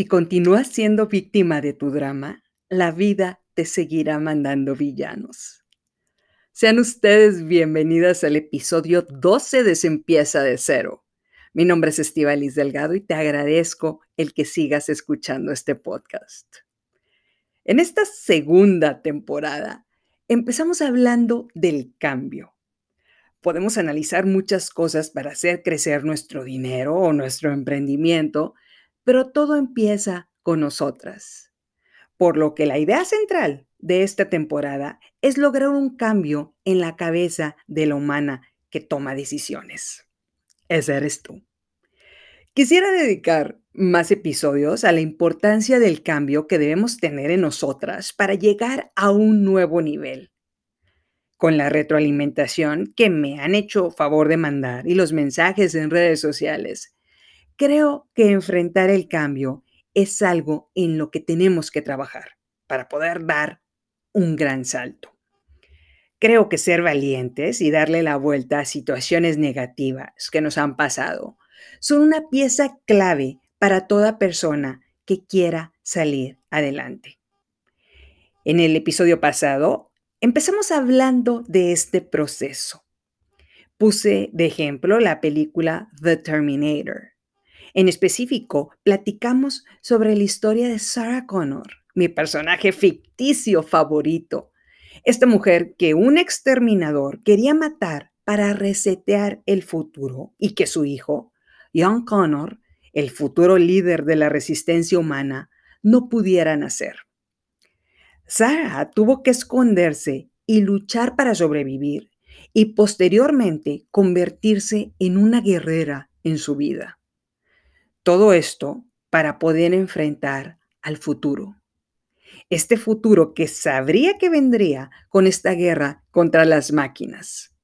Si continúas siendo víctima de tu drama, la vida te seguirá mandando villanos. Sean ustedes bienvenidas al episodio 12 de Se de cero. Mi nombre es Estivalis Delgado y te agradezco el que sigas escuchando este podcast. En esta segunda temporada empezamos hablando del cambio. Podemos analizar muchas cosas para hacer crecer nuestro dinero o nuestro emprendimiento, pero todo empieza con nosotras. Por lo que la idea central de esta temporada es lograr un cambio en la cabeza de la humana que toma decisiones. Ese eres tú. Quisiera dedicar más episodios a la importancia del cambio que debemos tener en nosotras para llegar a un nuevo nivel. Con la retroalimentación que me han hecho favor de mandar y los mensajes en redes sociales, Creo que enfrentar el cambio es algo en lo que tenemos que trabajar para poder dar un gran salto. Creo que ser valientes y darle la vuelta a situaciones negativas que nos han pasado son una pieza clave para toda persona que quiera salir adelante. En el episodio pasado empezamos hablando de este proceso. Puse de ejemplo la película The Terminator en específico, platicamos sobre la historia de Sarah Connor, mi personaje ficticio favorito. Esta mujer que un exterminador quería matar para resetear el futuro y que su hijo, John Connor, el futuro líder de la resistencia humana, no pudiera nacer. Sarah tuvo que esconderse y luchar para sobrevivir y posteriormente convertirse en una guerrera en su vida. Todo esto para poder enfrentar al futuro. Este futuro que sabría que vendría con esta guerra contra las máquinas.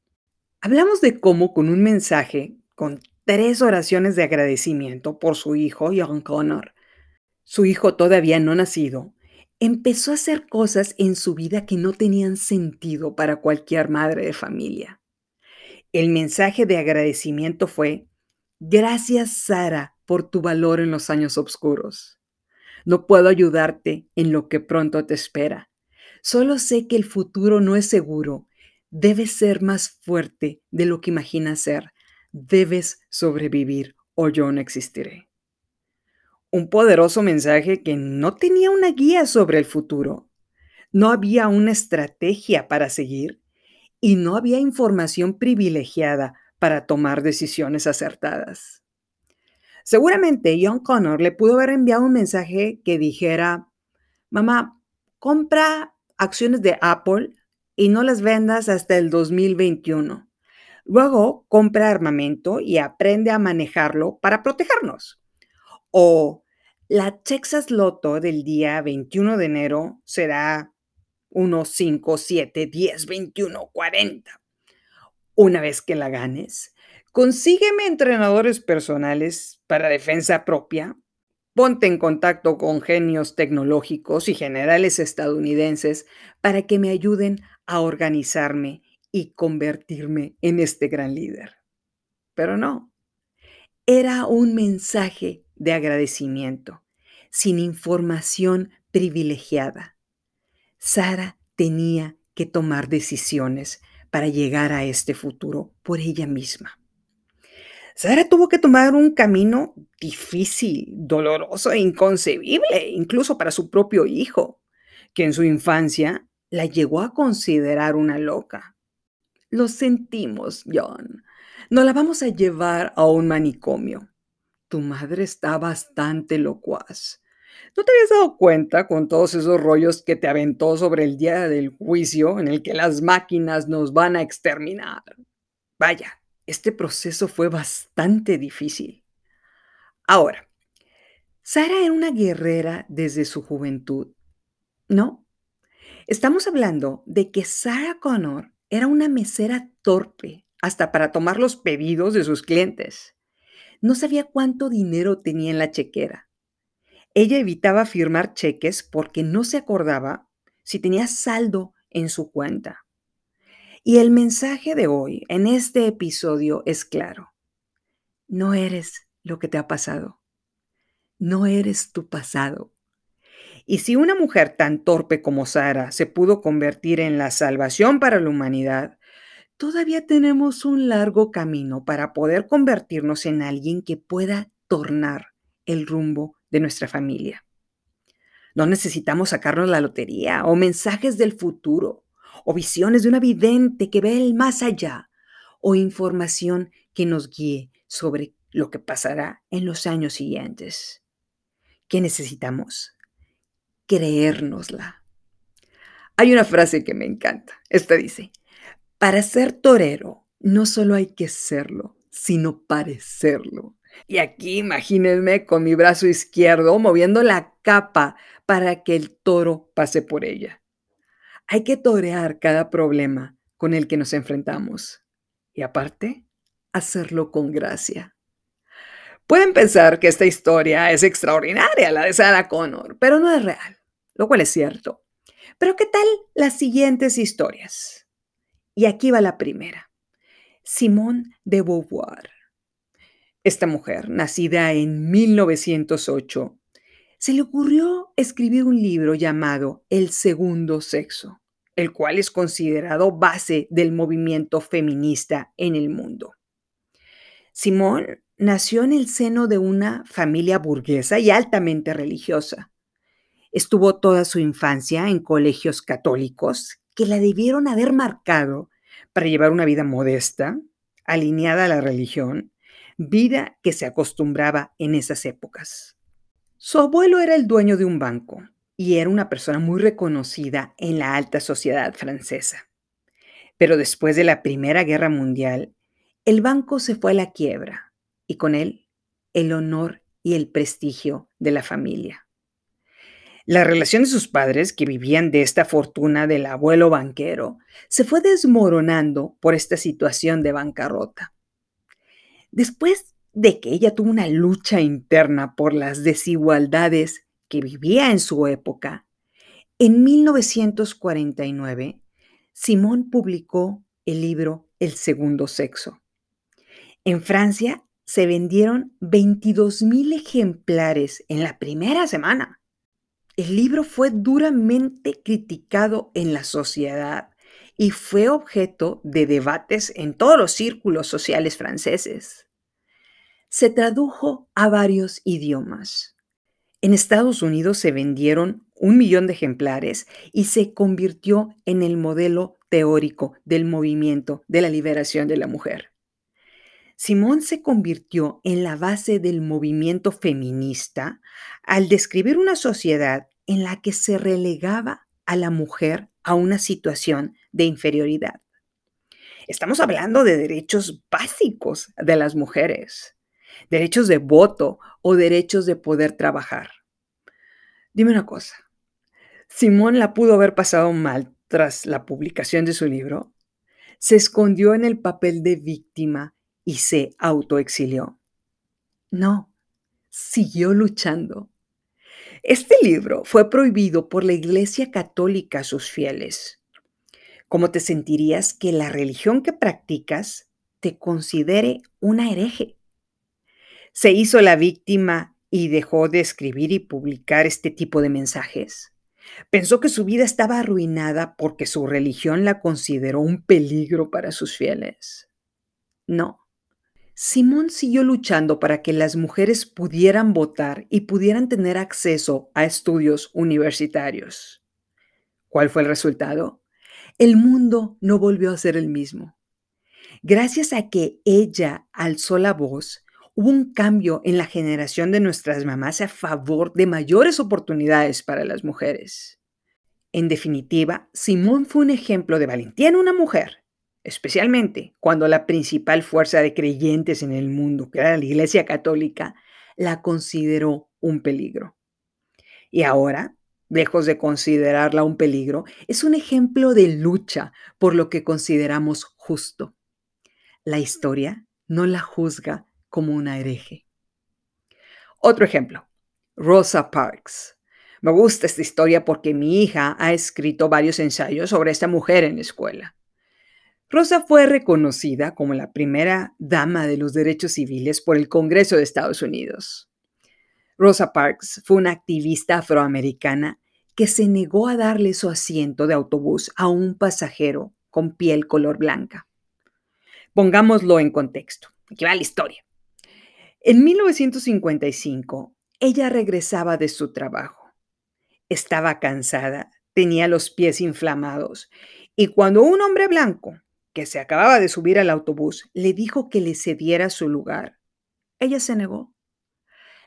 Hablamos de cómo con un mensaje, con tres oraciones de agradecimiento por su hijo, John Connor, su hijo todavía no nacido, empezó a hacer cosas en su vida que no tenían sentido para cualquier madre de familia. El mensaje de agradecimiento fue, gracias Sara por tu valor en los años oscuros. No puedo ayudarte en lo que pronto te espera. Solo sé que el futuro no es seguro. Debes ser más fuerte de lo que imaginas ser. Debes sobrevivir o yo no existiré. Un poderoso mensaje que no tenía una guía sobre el futuro. No había una estrategia para seguir y no había información privilegiada para tomar decisiones acertadas. Seguramente John Connor le pudo haber enviado un mensaje que dijera, mamá, compra acciones de Apple y no las vendas hasta el 2021. Luego compra armamento y aprende a manejarlo para protegernos. O la Texas Lotto del día 21 de enero será 1, 5, 7, 10, 21, 40. Una vez que la ganes, Consígueme entrenadores personales para defensa propia. Ponte en contacto con genios tecnológicos y generales estadounidenses para que me ayuden a organizarme y convertirme en este gran líder. Pero no, era un mensaje de agradecimiento, sin información privilegiada. Sara tenía que tomar decisiones para llegar a este futuro por ella misma. Sara tuvo que tomar un camino difícil, doloroso e inconcebible, incluso para su propio hijo, que en su infancia la llegó a considerar una loca. Lo sentimos, John. No la vamos a llevar a un manicomio. Tu madre está bastante locuaz. ¿No te habías dado cuenta con todos esos rollos que te aventó sobre el día del juicio en el que las máquinas nos van a exterminar? Vaya, este proceso fue bastante difícil. Ahora, Sara era una guerrera desde su juventud. No, estamos hablando de que Sarah Connor era una mesera torpe hasta para tomar los pedidos de sus clientes. No sabía cuánto dinero tenía en la chequera. Ella evitaba firmar cheques porque no se acordaba si tenía saldo en su cuenta. Y el mensaje de hoy en este episodio es claro. No eres lo que te ha pasado. no eres tu pasado. Y si una mujer tan torpe como Sara se pudo convertir en la salvación para la humanidad, todavía tenemos un largo camino para poder convertirnos en alguien que pueda tornar el rumbo de nuestra familia. No necesitamos sacarnos la lotería o mensajes del futuro o visiones de una vidente que ve el más allá o información que nos guíe sobre lo que pasará en los años siguientes. ¿Qué necesitamos? Creérnosla. Hay una frase que me encanta. Esta dice, para ser torero no solo hay que serlo, sino parecerlo. Y aquí imagínense con mi brazo izquierdo moviendo la capa para que el toro pase por ella. Hay que torear cada problema con el que nos enfrentamos. Y aparte, hacerlo con gracia. Pueden pensar que esta historia es extraordinaria, la de Sarah Connor, pero no es real, lo cual es cierto. Pero ¿qué tal las siguientes historias? Y aquí va la primera. Simone de Beauvoir. Esta mujer, nacida en 1908, se le ocurrió escribir un libro llamado El segundo sexo, el cual es considerado base del movimiento feminista en el mundo. Simone nació en el seno de una familia burguesa y altamente religiosa. Estuvo toda su infancia en colegios católicos que la debieron haber marcado para llevar una vida modesta, alineada a la religión, vida que se acostumbraba en esas épocas. Su abuelo era el dueño de un banco y era una persona muy reconocida en la alta sociedad francesa. Pero después de la Primera Guerra Mundial, el banco se fue a la quiebra y con él el honor y el prestigio de la familia. La relación de sus padres, que vivían de esta fortuna del abuelo banquero, se fue desmoronando por esta situación de bancarrota. Después de que ella tuvo una lucha interna por las desigualdades que vivía en su época, en 1949, Simón publicó el libro El segundo sexo. En Francia se vendieron 22 mil ejemplares en la primera semana. El libro fue duramente criticado en la sociedad y fue objeto de debates en todos los círculos sociales franceses. Se tradujo a varios idiomas. En Estados Unidos se vendieron un millón de ejemplares y se convirtió en el modelo teórico del movimiento de la liberación de la mujer. Simón se convirtió en la base del movimiento feminista al describir una sociedad en la que se relegaba a la mujer a una situación de inferioridad. Estamos hablando de derechos básicos de las mujeres, derechos de voto o derechos de poder trabajar. Dime una cosa, Simón la pudo haber pasado mal tras la publicación de su libro. Se escondió en el papel de víctima y se autoexilió. No, siguió luchando. Este libro fue prohibido por la Iglesia Católica a sus fieles. ¿Cómo te sentirías que la religión que practicas te considere una hereje? ¿Se hizo la víctima y dejó de escribir y publicar este tipo de mensajes? Pensó que su vida estaba arruinada porque su religión la consideró un peligro para sus fieles. No. Simón siguió luchando para que las mujeres pudieran votar y pudieran tener acceso a estudios universitarios. ¿Cuál fue el resultado? El mundo no volvió a ser el mismo. Gracias a que ella alzó la voz, hubo un cambio en la generación de nuestras mamás a favor de mayores oportunidades para las mujeres. En definitiva, Simón fue un ejemplo de valentía en una mujer especialmente cuando la principal fuerza de creyentes en el mundo, que era la Iglesia Católica, la consideró un peligro. Y ahora, lejos de considerarla un peligro, es un ejemplo de lucha por lo que consideramos justo. La historia no la juzga como una hereje. Otro ejemplo, Rosa Parks. Me gusta esta historia porque mi hija ha escrito varios ensayos sobre esta mujer en la escuela. Rosa fue reconocida como la primera dama de los derechos civiles por el Congreso de Estados Unidos. Rosa Parks fue una activista afroamericana que se negó a darle su asiento de autobús a un pasajero con piel color blanca. Pongámoslo en contexto. Aquí va la historia. En 1955, ella regresaba de su trabajo. Estaba cansada, tenía los pies inflamados y cuando un hombre blanco, que se acababa de subir al autobús, le dijo que le cediera su lugar, ella se negó.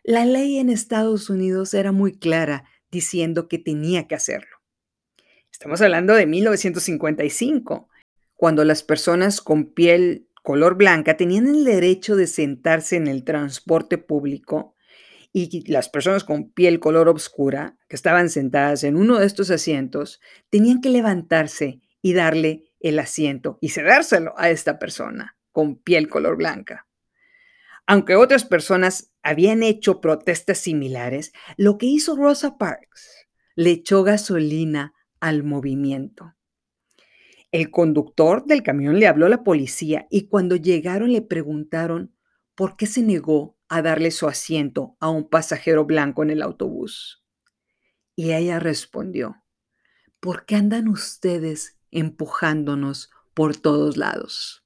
La ley en Estados Unidos era muy clara diciendo que tenía que hacerlo. Estamos hablando de 1955, cuando las personas con piel color blanca tenían el derecho de sentarse en el transporte público y las personas con piel color oscura que estaban sentadas en uno de estos asientos tenían que levantarse y darle el asiento y cedérselo a esta persona con piel color blanca. Aunque otras personas habían hecho protestas similares, lo que hizo Rosa Parks le echó gasolina al movimiento. El conductor del camión le habló a la policía y cuando llegaron le preguntaron por qué se negó a darle su asiento a un pasajero blanco en el autobús. Y ella respondió, ¿por qué andan ustedes empujándonos por todos lados?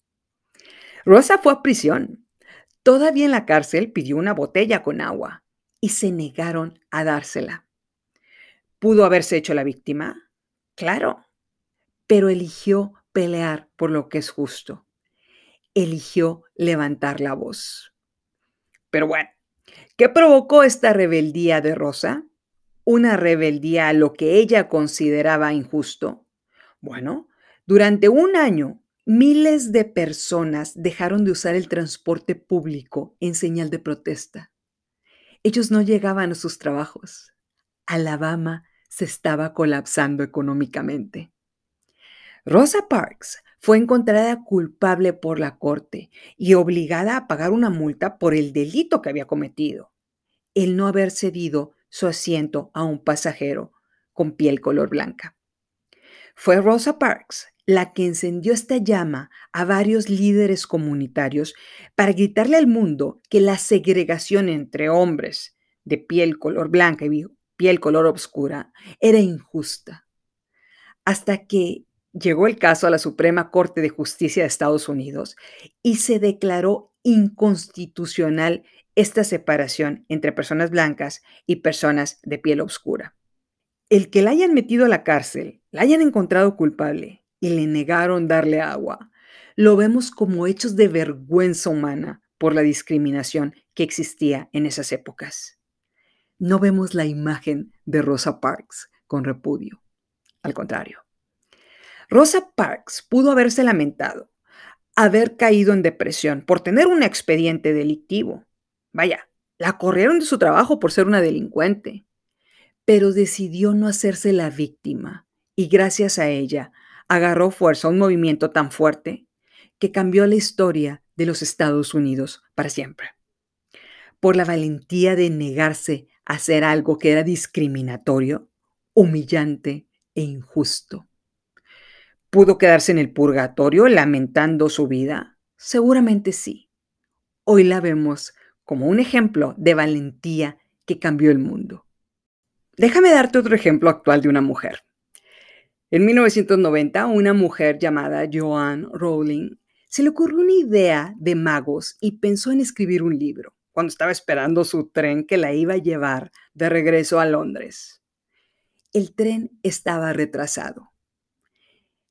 Rosa fue a prisión. Todavía en la cárcel pidió una botella con agua y se negaron a dársela. ¿Pudo haberse hecho la víctima? Claro, pero eligió pelear por lo que es justo. Eligió levantar la voz. Pero bueno, ¿qué provocó esta rebeldía de Rosa? Una rebeldía a lo que ella consideraba injusto. Bueno, durante un año, miles de personas dejaron de usar el transporte público en señal de protesta. Ellos no llegaban a sus trabajos. Alabama se estaba colapsando económicamente. Rosa Parks fue encontrada culpable por la corte y obligada a pagar una multa por el delito que había cometido, el no haber cedido su asiento a un pasajero con piel color blanca. Fue Rosa Parks la que encendió esta llama a varios líderes comunitarios para gritarle al mundo que la segregación entre hombres de piel color blanca y piel color oscura era injusta. Hasta que llegó el caso a la Suprema Corte de Justicia de Estados Unidos y se declaró inconstitucional esta separación entre personas blancas y personas de piel oscura. El que la hayan metido a la cárcel, la hayan encontrado culpable y le negaron darle agua, lo vemos como hechos de vergüenza humana por la discriminación que existía en esas épocas. No vemos la imagen de Rosa Parks con repudio. Al contrario, Rosa Parks pudo haberse lamentado, haber caído en depresión por tener un expediente delictivo. Vaya, la corrieron de su trabajo por ser una delincuente, pero decidió no hacerse la víctima y gracias a ella agarró fuerza a un movimiento tan fuerte que cambió la historia de los Estados Unidos para siempre. Por la valentía de negarse a hacer algo que era discriminatorio, humillante e injusto. ¿Pudo quedarse en el purgatorio lamentando su vida? Seguramente sí. Hoy la vemos como un ejemplo de valentía que cambió el mundo. Déjame darte otro ejemplo actual de una mujer. En 1990, una mujer llamada Joanne Rowling se le ocurrió una idea de magos y pensó en escribir un libro cuando estaba esperando su tren que la iba a llevar de regreso a Londres. El tren estaba retrasado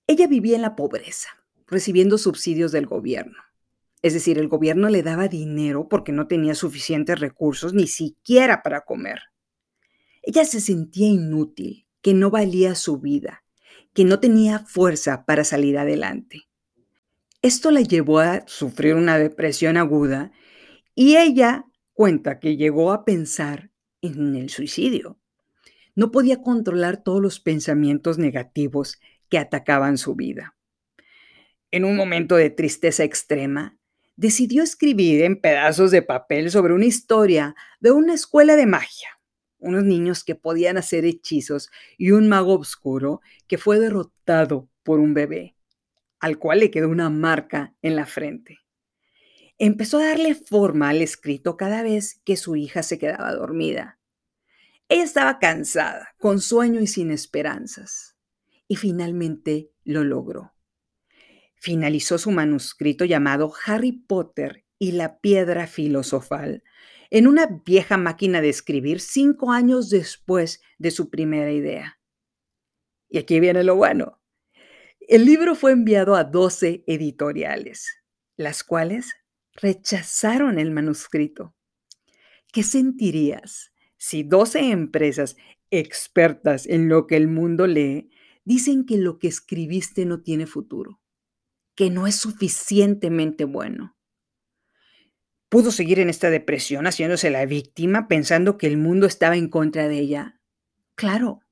ella vivía en la pobreza, recibiendo subsidios del gobierno. Es decir, el gobierno le daba dinero porque no tenía suficientes recursos ni siquiera para comer. Ella se sentía inútil, que no valía su vida, que no tenía fuerza para salir adelante. Esto la llevó a sufrir una depresión aguda y ella cuenta que llegó a pensar en el suicidio. No podía controlar todos los pensamientos negativos que atacaban su vida. En un momento de tristeza extrema, decidió escribir en pedazos de papel sobre una historia de una escuela de magia, unos niños que podían hacer hechizos y un mago oscuro que fue derrotado por un bebé, al cual le quedó una marca en la frente. empezó a darle forma al escrito cada vez que su hija se quedaba dormida. Ella estaba cansada, con sueño y sin esperanzas, y finalmente lo logró. Finalizó su manuscrito llamado Harry Potter y la piedra filosofal en una vieja máquina de escribir cinco años después de su primera idea. Y aquí viene lo bueno. El libro fue enviado a 12 editoriales, las cuales rechazaron el manuscrito. ¿Qué sentirías si 12 empresas expertas en lo que el mundo lee dicen que lo que escribiste no tiene futuro, que no es suficientemente bueno? Pudo seguir en esta depresión haciéndose la víctima pensando que el mundo estaba en contra de ella. Claro,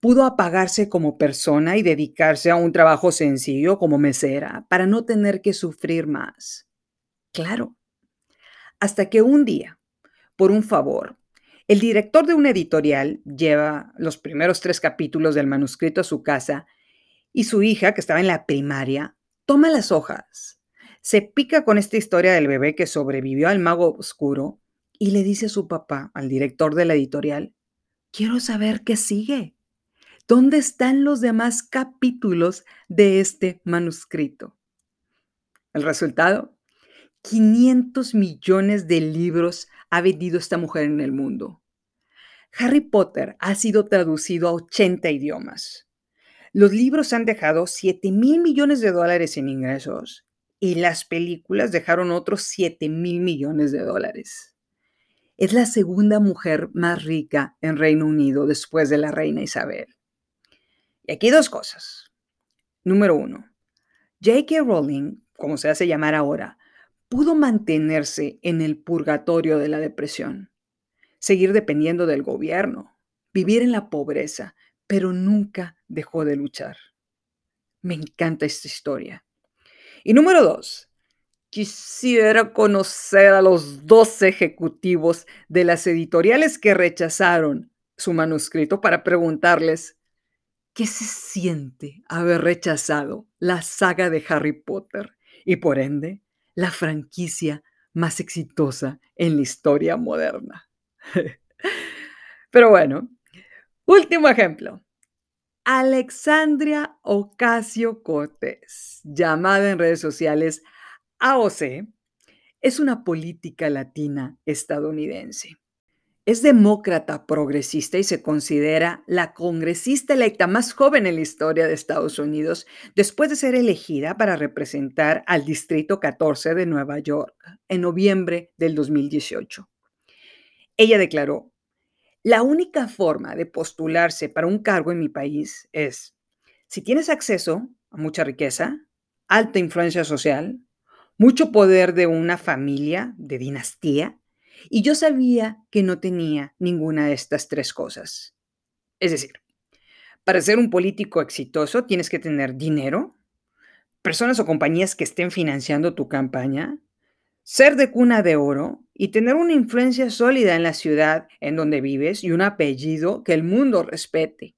pudo apagarse como persona y dedicarse a un trabajo sencillo como mesera para no tener que sufrir más. Claro. Hasta que un día, por un favor, el director de una editorial lleva los primeros tres capítulos del manuscrito a su casa y su hija, que estaba en la primaria, toma las hojas, se pica con esta historia del bebé que sobrevivió al mago oscuro y le dice a su papá, al director de la editorial, quiero saber qué sigue. ¿Dónde están los demás capítulos de este manuscrito? El resultado, 500 millones de libros ha vendido esta mujer en el mundo. Harry Potter ha sido traducido a 80 idiomas. Los libros han dejado 7 mil millones de dólares en ingresos y las películas dejaron otros 7 mil millones de dólares. Es la segunda mujer más rica en Reino Unido después de la reina Isabel. Y aquí dos cosas. Número uno, J.K. Rowling, como se hace llamar ahora, pudo mantenerse en el purgatorio de la depresión, seguir dependiendo del gobierno, vivir en la pobreza, pero nunca dejó de luchar. Me encanta esta historia. Y número dos, quisiera conocer a los dos ejecutivos de las editoriales que rechazaron su manuscrito para preguntarles ¿Qué se siente haber rechazado la saga de Harry Potter y por ende la franquicia más exitosa en la historia moderna? Pero bueno, último ejemplo. Alexandria Ocasio Cortés, llamada en redes sociales AOC, es una política latina estadounidense. Es demócrata progresista y se considera la congresista electa más joven en la historia de Estados Unidos después de ser elegida para representar al Distrito 14 de Nueva York en noviembre del 2018. Ella declaró, la única forma de postularse para un cargo en mi país es si tienes acceso a mucha riqueza, alta influencia social, mucho poder de una familia, de dinastía, y yo sabía que no tenía ninguna de estas tres cosas. Es decir, para ser un político exitoso tienes que tener dinero, personas o compañías que estén financiando tu campaña, ser de cuna de oro y tener una influencia sólida en la ciudad en donde vives y un apellido que el mundo respete.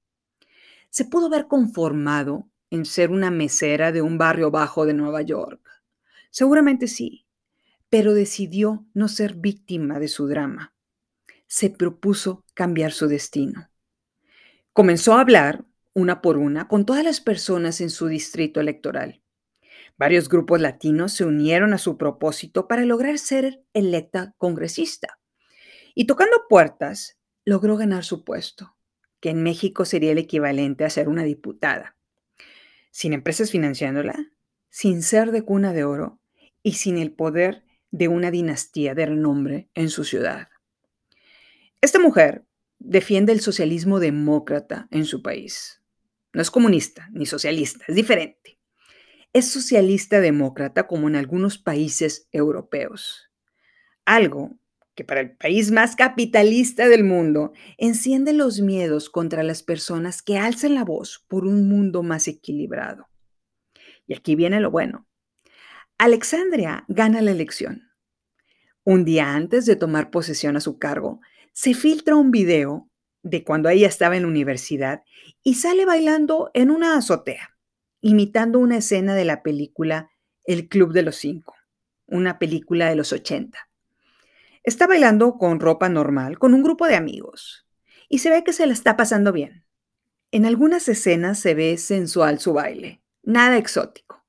Se pudo haber conformado en ser una mesera de un barrio bajo de Nueva York. Seguramente sí, pero decidió no ser víctima de su drama. Se propuso cambiar su destino. Comenzó a hablar, una por una, con todas las personas en su distrito electoral. Varios grupos latinos se unieron a su propósito para lograr ser electa congresista. Y tocando puertas, logró ganar su puesto, que en México sería el equivalente a ser una diputada. Sin empresas financiándola, sin ser de cuna de oro y sin el poder de una dinastía de renombre en su ciudad. Esta mujer defiende el socialismo demócrata en su país. No es comunista ni socialista, es diferente. Es socialista demócrata como en algunos países europeos. Algo que para el país más capitalista del mundo enciende los miedos contra las personas que alzan la voz por un mundo más equilibrado. Y aquí viene lo bueno. Alexandria gana la elección. Un día antes de tomar posesión a su cargo, se filtra un video de cuando ella estaba en la universidad y sale bailando en una azotea, imitando una escena de la película El Club de los Cinco, una película de los 80. Está bailando con ropa normal con un grupo de amigos y se ve que se la está pasando bien. En algunas escenas se ve sensual su baile, nada exótico.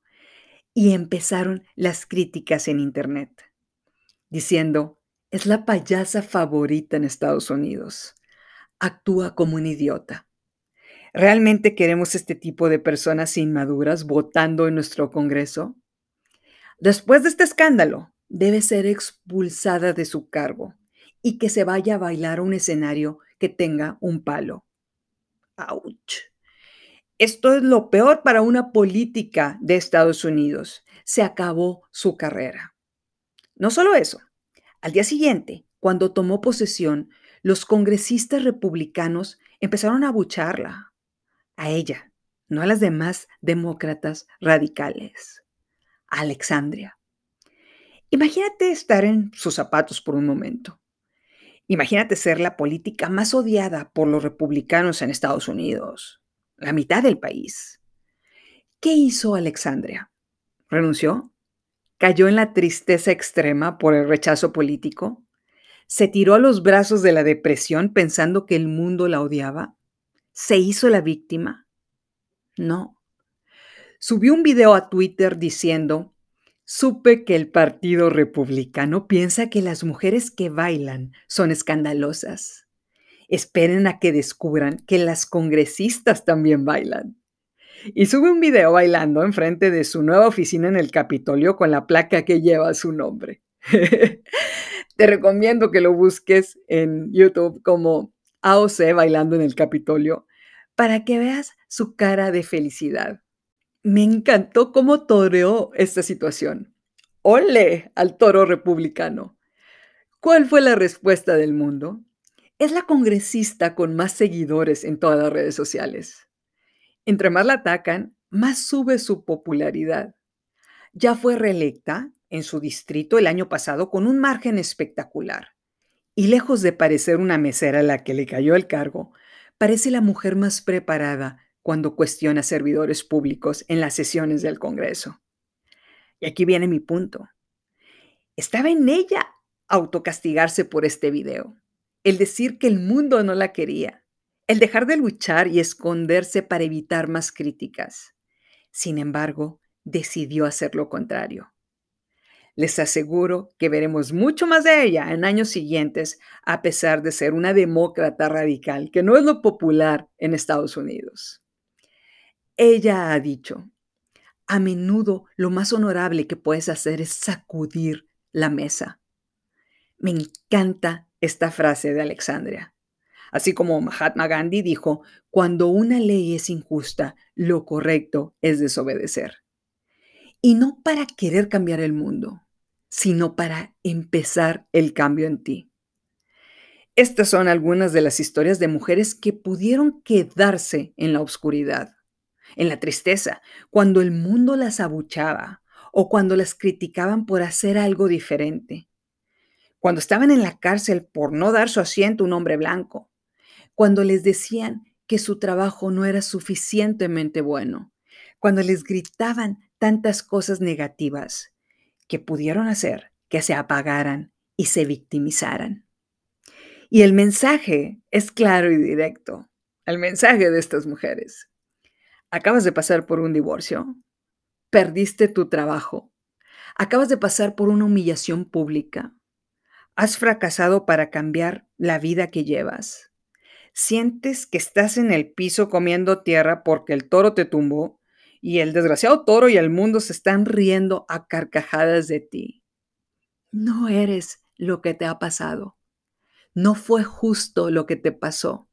Y empezaron las críticas en Internet, diciendo, es la payasa favorita en Estados Unidos. Actúa como un idiota. ¿Realmente queremos este tipo de personas inmaduras votando en nuestro Congreso? Después de este escándalo, debe ser expulsada de su cargo y que se vaya a bailar a un escenario que tenga un palo. ¡Auch! Esto es lo peor para una política de Estados Unidos. Se acabó su carrera. No solo eso, al día siguiente, cuando tomó posesión, los congresistas republicanos empezaron a abucharla, a ella, no a las demás demócratas radicales, Alexandria. Imagínate estar en sus zapatos por un momento. Imagínate ser la política más odiada por los republicanos en Estados Unidos, la mitad del país. ¿Qué hizo Alexandria? ¿Renunció? ¿Cayó en la tristeza extrema por el rechazo político? ¿Se tiró a los brazos de la depresión pensando que el mundo la odiaba? ¿Se hizo la víctima? No. Subió un video a Twitter diciendo Supe que el Partido Republicano piensa que las mujeres que bailan son escandalosas. Esperen a que descubran que las congresistas también bailan. Y sube un video bailando enfrente de su nueva oficina en el Capitolio con la placa que lleva su nombre. Te recomiendo que lo busques en YouTube como AOC bailando en el Capitolio para que veas su cara de felicidad. Me encantó cómo toreó esta situación. ¡Ole al toro republicano! ¿Cuál fue la respuesta del mundo? Es la congresista con más seguidores en todas las redes sociales. Entre más la atacan, más sube su popularidad. Ya fue reelecta en su distrito el año pasado con un margen espectacular. Y lejos de parecer una mesera a la que le cayó el cargo, parece la mujer más preparada cuando cuestiona servidores públicos en las sesiones del Congreso. Y aquí viene mi punto. Estaba en ella autocastigarse por este video, el decir que el mundo no la quería, el dejar de luchar y esconderse para evitar más críticas. Sin embargo, decidió hacer lo contrario. Les aseguro que veremos mucho más de ella en años siguientes, a pesar de ser una demócrata radical, que no es lo popular en Estados Unidos. Ella ha dicho, a menudo lo más honorable que puedes hacer es sacudir la mesa. Me encanta esta frase de Alexandria. Así como Mahatma Gandhi dijo, cuando una ley es injusta, lo correcto es desobedecer. Y no para querer cambiar el mundo, sino para empezar el cambio en ti. Estas son algunas de las historias de mujeres que pudieron quedarse en la oscuridad en la tristeza, cuando el mundo las abuchaba o cuando las criticaban por hacer algo diferente, cuando estaban en la cárcel por no dar su asiento a un hombre blanco, cuando les decían que su trabajo no era suficientemente bueno, cuando les gritaban tantas cosas negativas que pudieron hacer que se apagaran y se victimizaran. Y el mensaje es claro y directo, el mensaje de estas mujeres. Acabas de pasar por un divorcio. Perdiste tu trabajo. Acabas de pasar por una humillación pública. Has fracasado para cambiar la vida que llevas. Sientes que estás en el piso comiendo tierra porque el toro te tumbó y el desgraciado toro y el mundo se están riendo a carcajadas de ti. No eres lo que te ha pasado. No fue justo lo que te pasó.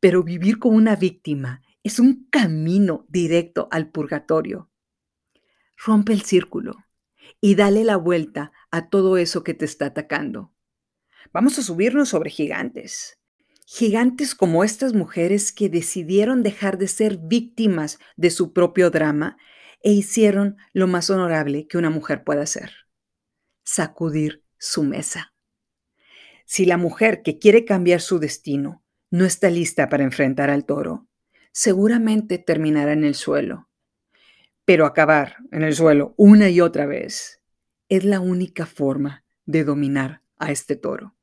Pero vivir como una víctima es un camino directo al purgatorio. Rompe el círculo y dale la vuelta a todo eso que te está atacando. Vamos a subirnos sobre gigantes. Gigantes como estas mujeres que decidieron dejar de ser víctimas de su propio drama e hicieron lo más honorable que una mujer puede hacer. Sacudir su mesa. Si la mujer que quiere cambiar su destino no está lista para enfrentar al toro, seguramente terminará en el suelo. Pero acabar en el suelo una y otra vez es la única forma de dominar a este toro.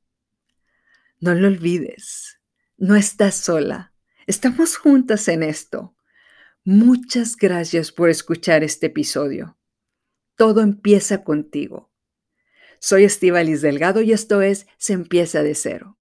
No lo olvides, no estás sola, estamos juntas en esto. Muchas gracias por escuchar este episodio. Todo empieza contigo. Soy Estivalis Delgado y esto es Se empieza de cero.